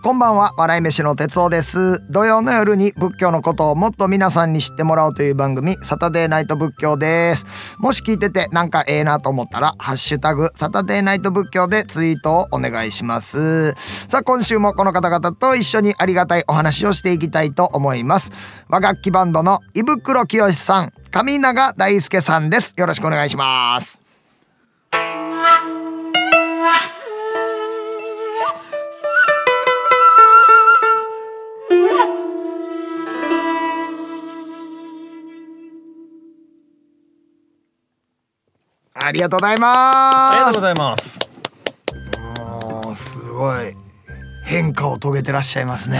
こんばんは。笑い飯の哲夫です。土曜の夜に仏教のことをもっと皆さんに知ってもらおうという番組サタデーナイト仏教です。もし聞いててなんかええなと思ったらハッシュタグサタデーナイト仏教でツイートをお願いします。さあ今週もこの方々と一緒にありがたいお話をしていきたいと思います。和楽器バンドの胃袋清さん上永大輔さんです。よろしくお願いします。ありがとうございます。ありがとうございます。もうすごい。変化を遂げてらっしゃいますね。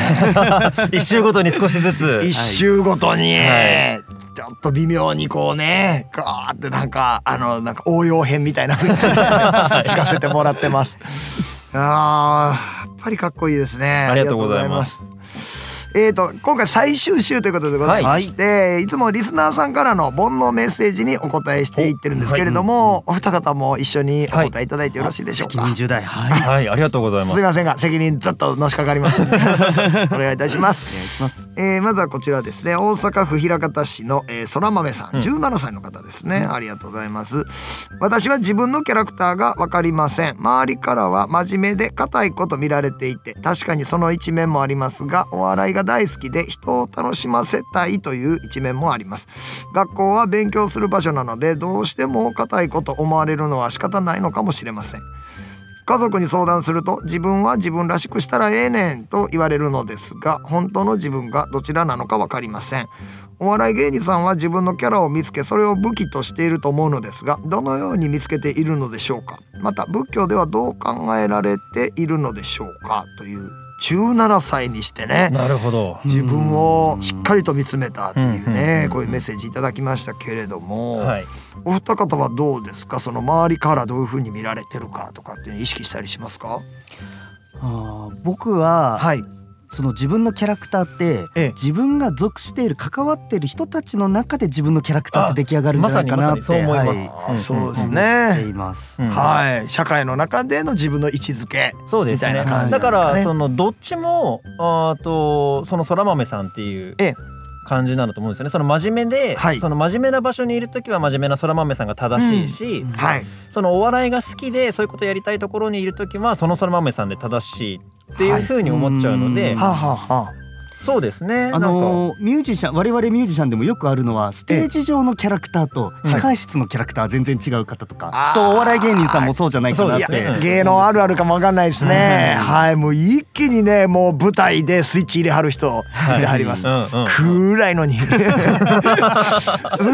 一周ごとに少しずつ。一周ごとに、はい。ちょっと微妙にこうねガーってなんかあのなんか応用編みたいな。聞かせてもらってます。あーやっぱりかっこいいですね。ありがとうございますえー、と今回最終週ということでございまして、い、つもリスナーさんからの煩悩メッセージにお答えしていってるんですけれども、お二方も一緒にお答えいただいてよろしいでしょうか、責任重大はい。はい、ありがとうございます。すい。ませんが責任ずっとのしかかります。お願いいたします。お願いします。えーまずはこちらですね。大阪府枚方市の、えー、空豆さん。17歳の方ですね、ありがとうございます。私は自分のキャラクターが分かりません。周りからは真面目で硬いこと見られていて確かにその一面もありますがお笑いが大好きで人を楽しませたいという一面もあります。学校は勉強する場所なのでどうしても硬いこと思われるのは仕方ないのかもしれません。家族に相談すると自分は自分らしくしたらええねんと言われるのですが本当の自分がどちらなのか分かりません。お笑い芸人さんは自分のキャラを見つけそれを武器としていると思うのですがどのように見つけているのでしょうか。また仏教ではどう考えられているのでしょうかという17歳にしてねなるほど。自分をしっかりと見つめたっていうねこういうメッセージいただきましたけれども、はい。お二方はどうですか？その周りからどういうふうに見られてるかとかっていうのを意識したりしますか？あー僕は、はいその自分のキャラクターって、ええ。自分が属している関わっている人たちの中で自分のキャラクターって出来上がるんじゃないかなって、ま思いはます。そうですい、ね思っています。うん。はい。社会の中での自分の位置づけ。そうですね。みたいな感じだからそのどっちもあーとその空豆さんっていうええ感じなんだと思うんですよね。その真面目で、はい。その真面目な場所にいる時は真面目な空豆さんが正しいし、うん。はい。そのお笑いが好きでそういうことやりたいところにいる時はその空豆さんで正しいっていうふうに思っちゃうので、はいそうですね。あのーミュージシャン我々ミュージシャンでもよくあるのはステージ上のキャラクターとええ控室のキャラクターは全然違う方とか、あー。きっとお笑い芸人さんもそうじゃないかなって。芸能あるあるかもわかんないですね。うん。はい。もう一気にねもう舞台でスイッチ入れはる人いてはります。うんうん暗いのに。す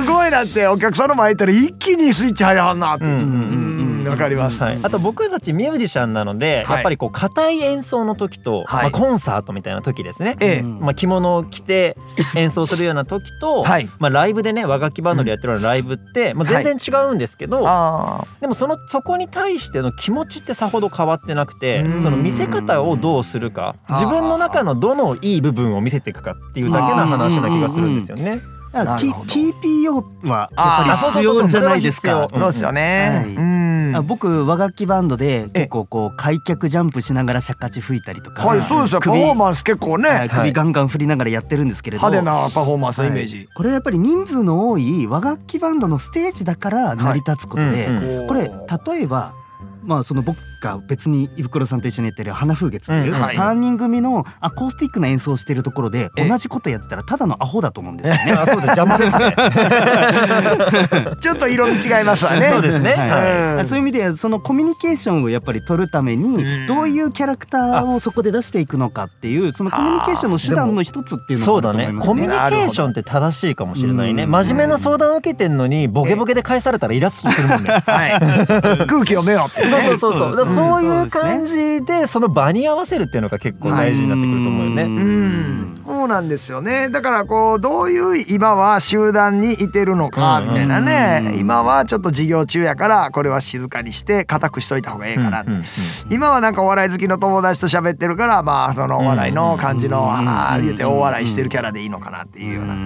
ごいなってお客さんの前行ったら一気にスイッチ入れはんなって。うんうんうんわかります。はい、あと僕たちミュージシャンなので、はい。やっぱりこう硬い演奏の時と、はい。まあ、コンサートみたいな時ですね、まあ、着物を着て演奏するような時と、はい。まあ、ライブでね和楽器バンドでやってるようなライブって、まあ、全然違うんですけど、あでもそのそこに対しての気持ちってさほど変わってなくてうん。その見せ方をどうするか自分の中のどのいい部分を見せていくかっていうだけの話な気がするんですよね。TPO はやっぱり必要じゃないですか。あそうですよね。はい。僕和楽器バンドで結構こう開脚ジャンプしながら尺八吹いたりとか、はいそうですよ。パフ首ォーマンス結構はいね首ガンガン振りながらやってるんですけれど、派手なパフォーマンスのイメーはジ。いこれはやっぱり人数の多い和楽器バンドのステージだから成り立つことで、これ例えばまあその僕が別に胃袋さんと一緒にやってる花風月といううんはい。3人組のアコースティックな演奏をしてるところでええ。同じことやってたらただのアホだと思うんですよね。あそうです。邪魔ですね。ちょっと色味違いますわね。そうですね。はい。うん。そういう意味でそのコミュニケーションをやっぱり取るためうん。にどういうキャラクターをそこで出していくのかっていうそのコミュニケーションの手段の一つっていうのそうだがあると思いますね。コミュニケーションって正しいかもしれないね。うん。真面目な相談を受けてんのにボケボケで返されたらイラッとするもんね。はい。空気読めよそう。そうそうそうそういう感じでその場に合わせるっていうのが結構大事になってくると思うよね。うん、そうなんですよね。だからこうどういう今は集団にいてるのかみたいなね。今はちょっと授業中やからこれは静かにして固くしといた方がええかなってうんうんうん。今はなんかお笑い好きの友達と喋ってるからまあそのお笑いの感じのああ言うて大笑いしてるキャラでいいのかなっていうような。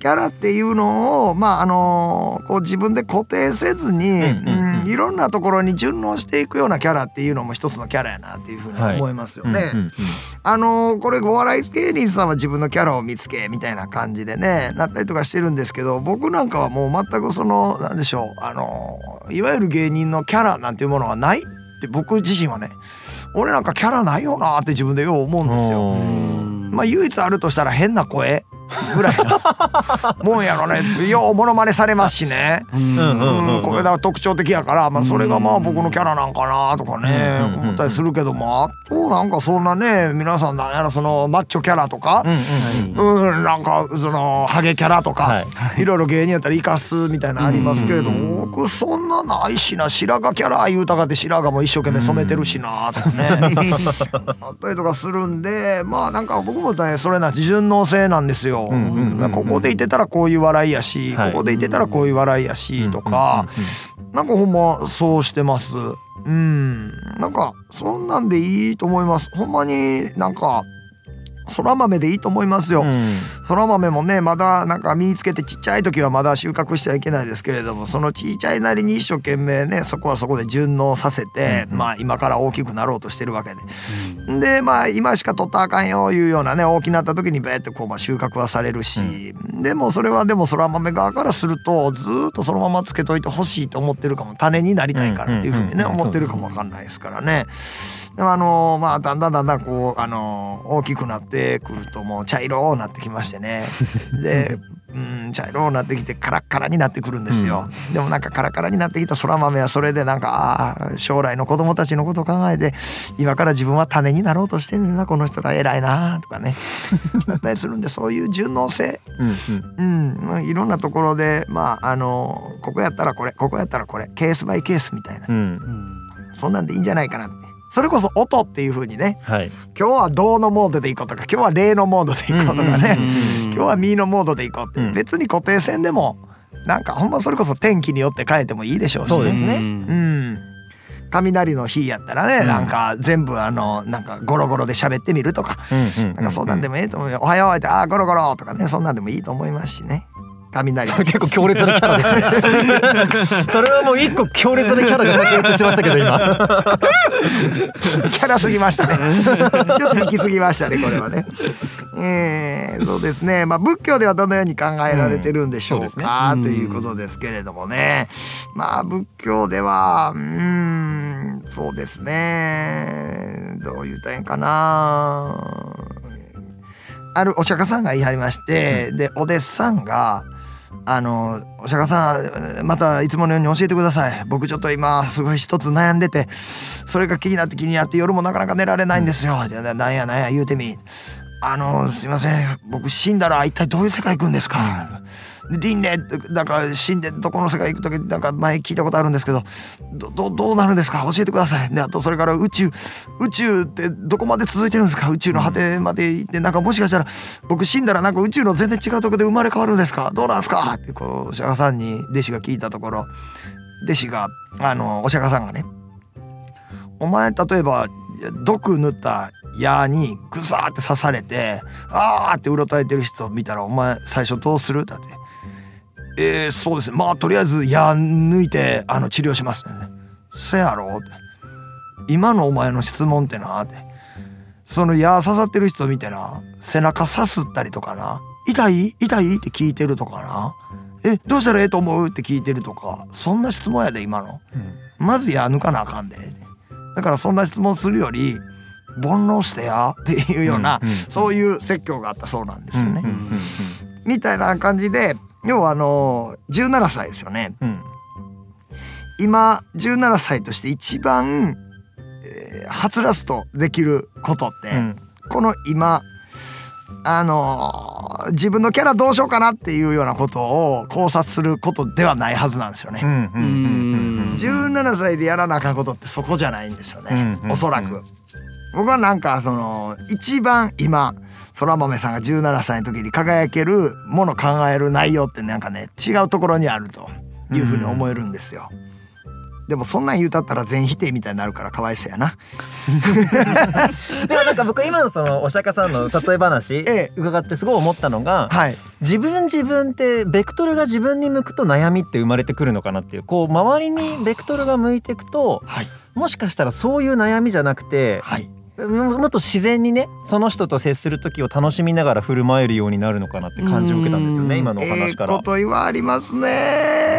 キャラっていうのをまああのこう自分で固定せずに、うんうんうんうんいろんなところに順応していくようなキャラっていうのも一つのキャラやなっていうふうに思いますよね。あのこれお笑い芸人さんは自分のキャラを見つけみたいな感じでねなったりとかしてるんですけど僕なんかはもう全くそのなんでしょうあのいわゆる芸人のキャラなんていうものはないって僕自身はね俺なんかキャラないよなって自分でよう思うんですよ。まあ唯一あるとしたら変な声ぐらいなもんやろね。ようモノマネされますしね。これが特徴的やから、まあ、それがまあ僕のキャラなんかなとかね思ったりするけども。あとなんかそんなね皆さんなんやろそのマッチョキャラとかうん。なんかそのハゲキャラとか、はい。い、ろいろ芸人やったら生かすみたいなのありますけれども僕そんなないしな。白髪キャラ言うたかって白髪も一生懸命染めてるしなとかね。あったりとかするんでまあなんか僕もねそれな順応性なんですよ。うんうんうんうんここでいてたらこういう笑いやし、はいここでいてたらこういう笑いやしとか、なんかほんまそうしてます。うん、なんかそんなんでいいと思います。ほんまになんかそら豆でいいと思いますよ。うんそら豆もねまだなんか身につけてちっちゃい時はまだ収穫してはいけないですけれどもそのちっちゃいなりに一生懸命ねそこはそこで順応させて、うんうんまあ今から大きくなろうとしてるわけで。でまあ今しか取ったらあかんよいうようなね大きなった時にベーってこうまあ収穫はされるし、でもそれはでもそら豆側からするとずーっとそのままつけといてほしいと思ってるかも種になりたいからっていうふうにねうんうんうん思ってるかもわかんないですからね。でもあのまあだんだんだんだんこうあの大きくなってくるともう茶色になってきましてね。でうん茶色になってきてカラッカラになってくるんですよ、でもなんかカラカラになってきたそら豆はそれでなんかあー将来の子供たちのことを考えて今から自分は種になろうとしてんねんなこの人ら偉いなとかね。なったりするんでそういう順応性。うんうん。うん。まあいろんなところでまああのここやったらこれここやったらこれケースバイケースみたいな。うん。そんなんでいいんじゃないかなってそれこそ音っていう風にねはい。今日は動のモードでいこうとか今日は霊のモードでいこうとかね、今日はミーのモードでいこうって、うん。別に固定線でもなんかほんまそれこそ天気によって変えてもいいでしょうしね。ね。うん。雷の日やったらね、うん。なんか全部あのなんかゴロゴロで喋ってみるとか、うんうんなんかそんなんでもいいと思うよ。おはようってあーゴロゴロとかねそんなんでもいいと思いますしね。雷結構強烈なキャラですね それはもう一個強烈なキャラが炸裂しましたけど今キャラすぎましたね。ちょっと引きすぎましたね、これはね。えー、そうですね。まあ仏教ではどのように考えられてるんでしょううんそうねということですけれどもね。まあ仏教では、うーん、そうですね。どう言うたんかな。あるお釈迦さんが言い張りまして、でお弟子さんがあのお釈迦さんまたいつものように教えてください。僕ちょっと今すごい一つ悩んでてそれが気になって気になって夜もなかなか寝られないんですよ、なんやなんや言うてみ。あのすいません。僕死んだら一体どういう世界行くんですか、輪廻なんか死んでどこの世界行く時なんか前聞いたことあるんですけどどどどうなるんですか？教えてください。であとそれから宇宙宇宙ってどこまで続いてるんですか？宇宙の果てまで行ってなんかもしかしたら僕死んだらなんか宇宙の全然違うとこで生まれ変わるんですか？どうなんですか？ってこうお釈迦さんに弟子が聞いたところ弟子があのお釈迦さんがねお前例えば毒塗った矢にグサーって刺されてあーってうろたえてる人を見たらお前最初どうする？だってえー、そうです。ねまあとりあえず矢抜いてあの治療します。ねせやろ？って今のお前の質問ってな。ってその矢刺さってる人見てな。背中さすったりとかな。痛い？痛い？って聞いてるとかな。えどうしたらええと思う？って聞いてるとか。そんな質問やで今の。まず矢抜かなあかんで。だからそんな質問するより煩悩してや。っていうような、うんうんそういう説教があったそうなんですよね。うんうん。みたいな感じで要はあの17歳ですよね。うん今17歳として一番、えーはつらつとできることって、うんこの今あのー自分のキャラどうしようかなっていうようなことを考察することではないはずなんですよね。うんうんうんうん17歳でやらなあかんことってそこじゃないんですよね、うんおそらく。僕はなんかその一番今そら豆さんが17歳の時に輝けるもの考える内容ってなんかね違うところにあるというふうに思えるんですよ。でもそんなん言うたったら全否定みたいになるからかわいそうやな。でもなんか僕今のそのお釈迦さんの例え話ええ伺ってすごい思ったのがはい。自分自分ってベクトルが自分に向くと悩みって生まれてくるのかなっていうこう周りにベクトルが向いていくとはい。もしかしたらそういう悩みじゃなくてはい。ももっと自然にねその人と接する時を楽しみながら振る舞えるようになるのかなって感じを受けたんですよねうん今のおええ話から。こと言わありますね。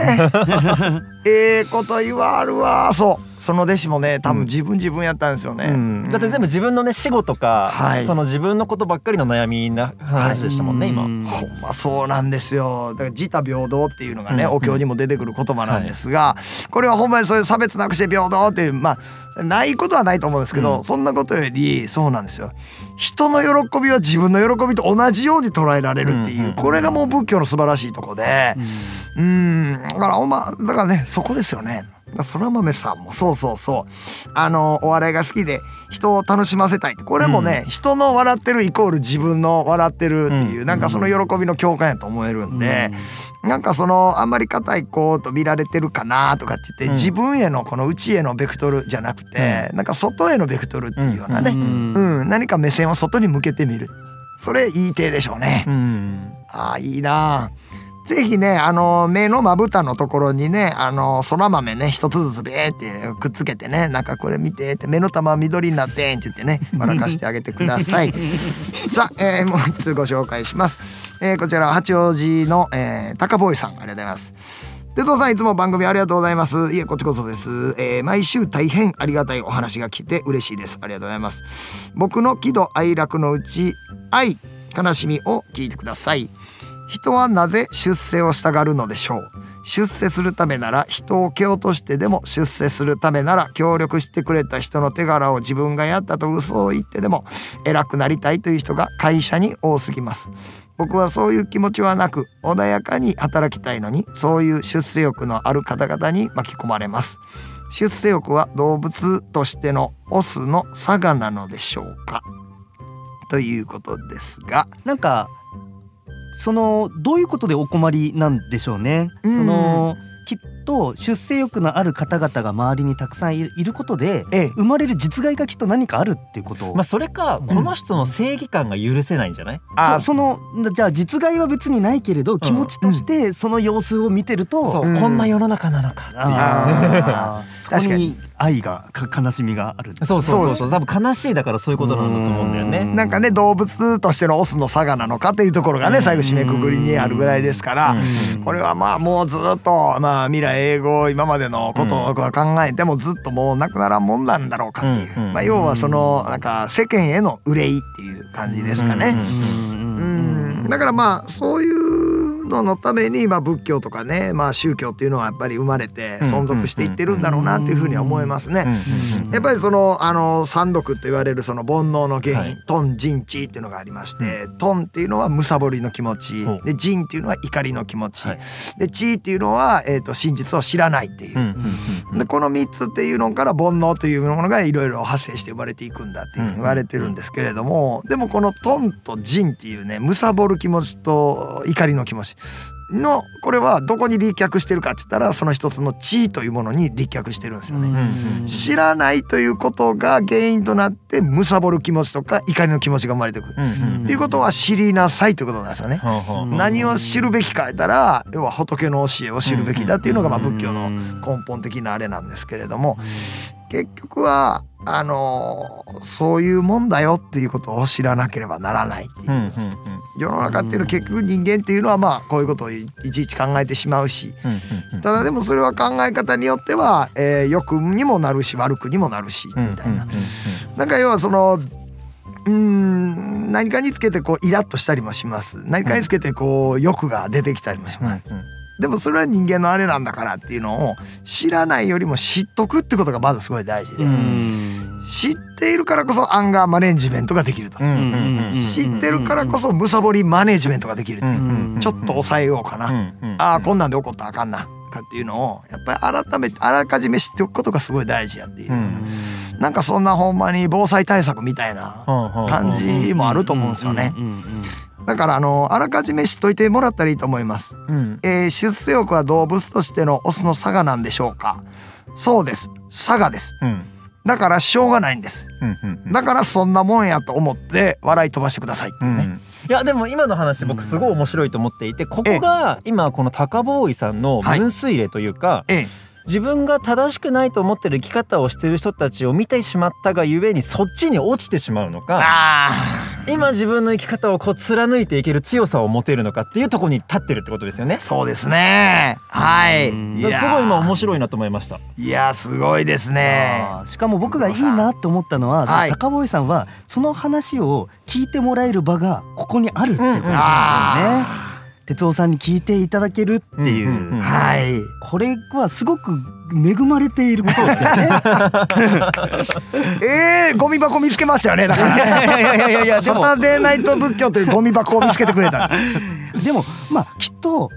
ええこと言わあるわ。そう。その弟子もね、多分自分自分やったんですよね。うん、だって全部自分のね死後とか、はいその自分のことばっかりの悩みな話でしたもんね、今。うんほんまそうなんですよだから自他平等っていうのがね、うんお経にも出てくる言葉なんですが、これはほんまにそういう差別なくして平等っていうまあないことはないと思うんですけど、うん。そんなことよりそうなんですよ。人の喜びは自分の喜びと同じように捉えられるっていう、これがもう仏教の素晴らしいとこでうん。だからおまだからねそこですよね。そら豆さんもそうそうそう。あのお笑いが好きで人を楽しませたい。ってこれもね、人の笑ってるイコール自分の笑ってるっていう、うん。なんかその喜びの共感やと思えるんで、なんかそのあんまり硬い子と見られてるかなとかって言って、うん。自分へのこの内へのベクトルじゃなくて、なんか外へのベクトルっていうようなね、うん。うん。何か目線を外に向けてみる。それいい手でしょうね。うん。あーいいなあぜひねあの目のまぶたのところにねあのそら豆ね一つずつベーってくっつけてねなんかこれ見てって目の玉緑になってんって言ってね笑かしてあげてください。さあ、えーもう一つご紹介します、えーこちらは八王子の、えー、高ボーイさんありがとうございます。でとうさんいつも番組ありがとうございます。いえこっちこそです、えー毎週大変ありがたいお話が来て嬉しいです。ありがとうございます。僕の喜怒哀楽のうち愛悲しみを聞いてください人はなぜ出世をしたがるのでしょう？出世するためなら人を蹴落としてでも出世するためなら協力してくれた人の手柄を自分がやったと嘘を言ってでも偉くなりたいという人が会社に多すぎます。僕はそういう気持ちはなく穏やかに働きたいのにそういう出世欲のある方々に巻き込まれます。出世欲は動物としてのオスの差がなのでしょうか？ということですが。なんかそのどういうことでお困りなんでしょうね。うん。そのきっと出世欲のある方々が周りにたくさんいることでええ。生まれる実害がきっと何かあるっていうことを、まあそれかこの人の正義感が許せないんじゃない、あそそのじゃあ実害は別にないけれど気持ちとしてその様子を見てると、そう、うん。こんな世の中なのかっていう こに愛がか悲しみがある。そうそうそうそう。多分悲しいだからそういうことなんだと思うんだよね。なんかね動物としてのオスの差がなのかというところがね最後締めくくりにあるぐらいですからうん。これはまあもうずっとまあ未来英語今までのことを考えてもずっともうなくならんもんなんだろうかっていう。まあ要はそのなんか世間への憂いっていう感じですかね。うん。だからまあそういうののためにまあ仏教とかねまあ宗教っていうのはやっぱり生まれて存続していってるんだろうなっていうふうには思いますね。やっぱりそのあの三毒と言われるその煩悩の原因、はい。トンジンチっていうのがありまして、トンっていうのはむさぼりの気持ちでジンっていうのは怒りの気持ち、はい。でチっていうのは、えー、と真実を知らないっていう。でこの3つっていうのから煩悩というものがいろいろ派生して生まれていくんだっていうふうに言われてるんですけれどもでもこのトンとジンっていうねむさぼる気持ちと怒りの気持ちのこれはどこに立脚してるかって言ったらその一つの地というものに立脚してるんですよね。うん知らないということが原因となってむさぼる気持ちとか怒りの気持ちが生まれてくる。うんうんっていうことは知りなさいということなんですよね。何を知るべきか言ったら要は仏の教えを知るべきだっていうのがまあ仏教の根本的なあれなんですけれども結局はあのーそういうもんだよっていうことを知らなければならないっていう。うんうんうん。世の中っていうのは結局人間っていうのはまあこういうことをいいちいち考えてしまうし。うんうんただでもそれは考え方によっては、えー、良くにもなるし悪くにもなるしうんみたいなうん。な。んか要はそのうーん何かにつけてこうイラッとしたりもします。何かにつけてこう欲が出てきたりもしうんうん。ます、でもそれは人間のあれなんだからっていうのを知らないよりも知っとくってことがまずすごい大事で、うん。知っているからこそアンガーマネジメントができると、知ってるからこそむさぼりマネジメントができるちょっと抑えようかな、ああこんなんで怒ったらあかんな。かっていうのをやっぱり改めてあらかじめ知っておくことがすごい大事やっていう、うんなんかそんなほんまに防災対策みたいな感じもあると思うんですよねだからあのあらかじめ知っといてもらったらいいと思います。うん。えー出世欲は動物としてのオスの差がなんでしょうか？そうです。差がです。うん。だからしょうがないんです。うんうんうん。だからそんなもんやと思って笑い飛ばしてくださいってね、うんいやでも今の話僕すごい面白いと思っていてここが今この高ボーイさんの分水嶺というかええ自分が正しくないと思ってる生き方をしてる人たちを見てしまったがゆえにそっちに落ちてしまうのかあ今自分の生き方をこう貫いていける強さを持てるのかっていうところに立ってるってことですよね。ー。そうですね。はい。すごい今面白いなと思いました。いやすごいですね。しかも僕がいいなと思ったのは、は高坊さんはその話を聞いてもらえる場がここにあるっていうことですよね。あ哲夫さんに聞いていただけるっていう,、はい。これはすごく恵まれていることですよね。えー、ゴミ箱見つけましたよねだから。ねいやいやいやいやサタデーナイト仏教というゴミ箱を見つけてくれた。でもまあきっと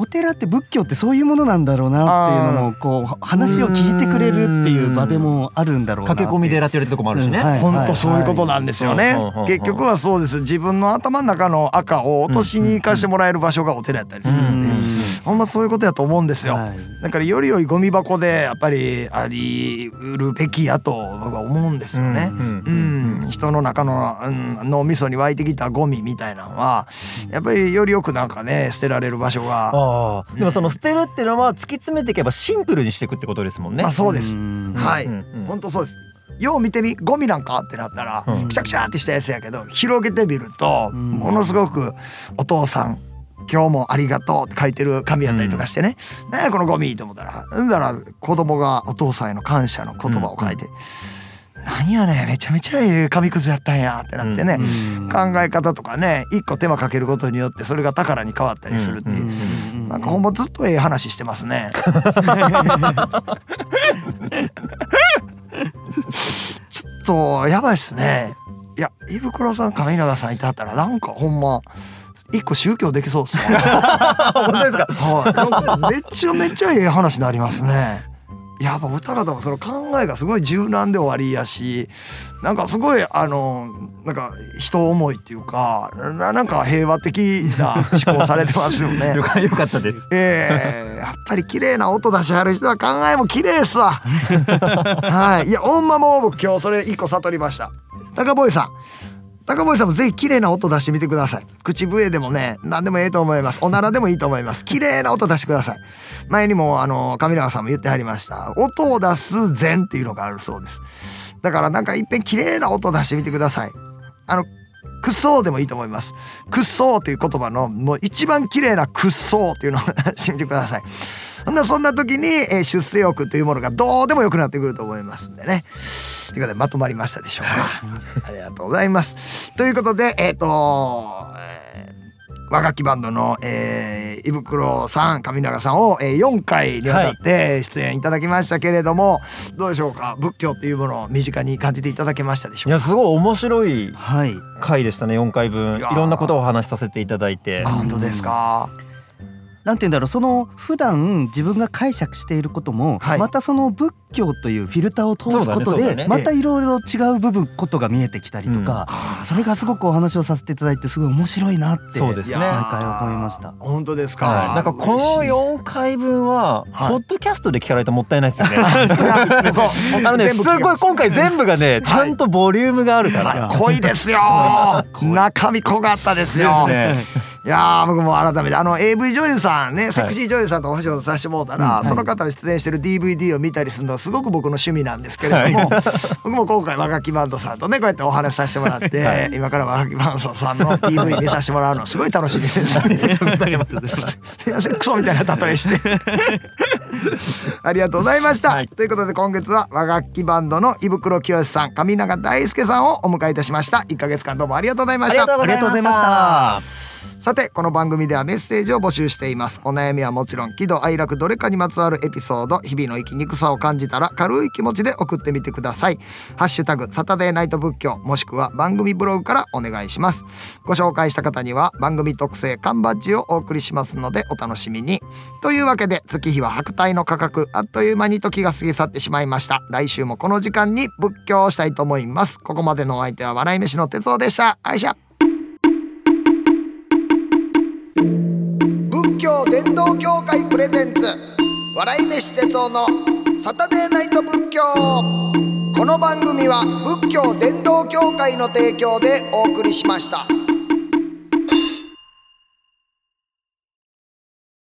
お寺って仏教ってそういうものなんだろうなっていうのもこう話を聞いてくれるっていう場でもあるんだろうなって駆け込み寺って言われるとこもあるしね。うんはい。本当そういうことなんですよね。はい。はい。結局はそうです。自分の頭の中の赤を落としに行かしてもらえる場所がお寺やったりするんで、うんほんまそういうことやと思うんですよ、はい。だからよりよりゴミ箱でやっぱりありうるべきやと僕は思うんですよね。うんうん、人の中の、うん、脳みそに湧いてきたゴミみたいなのはやっぱりよりよくなんかね捨てられる場所がああでもその捨てるっていうのは突き詰めていけばシンプルにしていくってことですもんね。まあそうです。ん。はい、うんうん。本当そうです。よう見てみゴミなんかってなったら、うん。くちゃくちゃってしたやつやけど広げてみると、ん。ものすごくお父さん今日もありがとうって書いてる紙やったりとかしてね、なんやこのゴミと思ったらうんだら子供がお父さんへの感謝の言葉を書いて、なんやねめちゃめちゃええ紙くずやったんやってなってね、うん考え方とかね一個手間かけることによってそれが宝に変わったりするっていう、うんなんかほんまずっとええ話してますね。ちょっとやばいっすね。いや胃袋さん上永さんいてはったらなんかほんま一個宗教できそうっすね。本当ですか？はい。めちゃめちゃええ話になりますね。やっぱ歌方もその考えがすごい柔軟で終わりやしなんかすごいあのなんか人思いっていうかななんか平和的な思考されてますよね よ。かったです。ええやっぱり綺麗な音出しはる人は考えも綺麗っすわ。はい。いや、ほんまもう僕今日それ一個悟りました。高ボーイさん。高ボーイさんもぜひ綺麗な音出してみてください。口笛でもね、何でもええと思います。おならでもいいと思います。綺麗な音出してください。前にもあの上永さんも言ってはりました。音を出す禅っていうのがあるそうです。だからなんかいっぺん綺麗な音出してみてください。あのくっそーでもいいと思います。くっそーという言葉のもう一番綺麗なくっそーっていうのを出してみてください。そんなそんな時に、えー出世欲というものがどうでもよくなってくると思いますんでね。ということでまとまりましたでしょうか。ありがとうございます。ということでえっ、と、えー和楽器バンドの、えー、胃袋さん上永さんを、えー、4回にわたって出演いただきましたけれども、どうでしょうか？仏教っていうものを身近に感じていただけましたでしょうか？いやすごい面白いはい回でしたね4回分いろんなことをお話しさせていただいてあ。本当ですか？なんて言うんだろうその普段自分が解釈していることも、はい。またその仏教というフィルターを通すことで、ねね。またいろいろ違う部分ことが見えてきたりとか、それがすごくお話をさせていただいてすごい面白いなってそうですね。毎回思いました。本当ですか。はい、なんかこの4回分ははい。ポッドキャストで聞かれてもったいないですよね。そうあのねす。ごい今回全部がねちゃんとボリュームがあるから。はい。濃いですよ。中身濃かったですよ。ですねいやー僕も改めてあの AV 女優さんねセクシー女優さんとお仕事させてもらったら、その方が出演してる DVD を見たりするのはすごく僕の趣味なんですけれども、僕も今回和楽器バンドさんとねこうやってお話しさせてもらって、今から和楽器バンドさんの PV 見させてもらうのすごい楽しみです。す。す。いませんクソみたいな例えして。ありがとうございました、はい。ということで今月は和楽器バンドの胃袋清さん上永大輔さんをお迎えいたしました。1ヶ月間どうもありがとうございました。ありがとうございました。さてこの番組ではメッセージを募集しています。お悩みはもちろん喜怒哀楽どれかにまつわるエピソード日々の生きにくさを感じたら軽い気持ちで送ってみてください。ハッシュタグサタデーナイト仏教もしくは番組ブログからお願いします。ご紹介した方には番組特製缶バッジをお送りしますのでお楽しみに。というわけで月日は白帯の価格あっという間に時が過ぎ去ってしまいました。来週もこの時間に仏教をしたいと思います。ここまでのお相手は笑い飯の哲夫でした。あいしゃ道協会プレゼンツ笑い飯哲夫のサタデーナイト仏教この番組は仏教伝道協会の提供でお送りしました。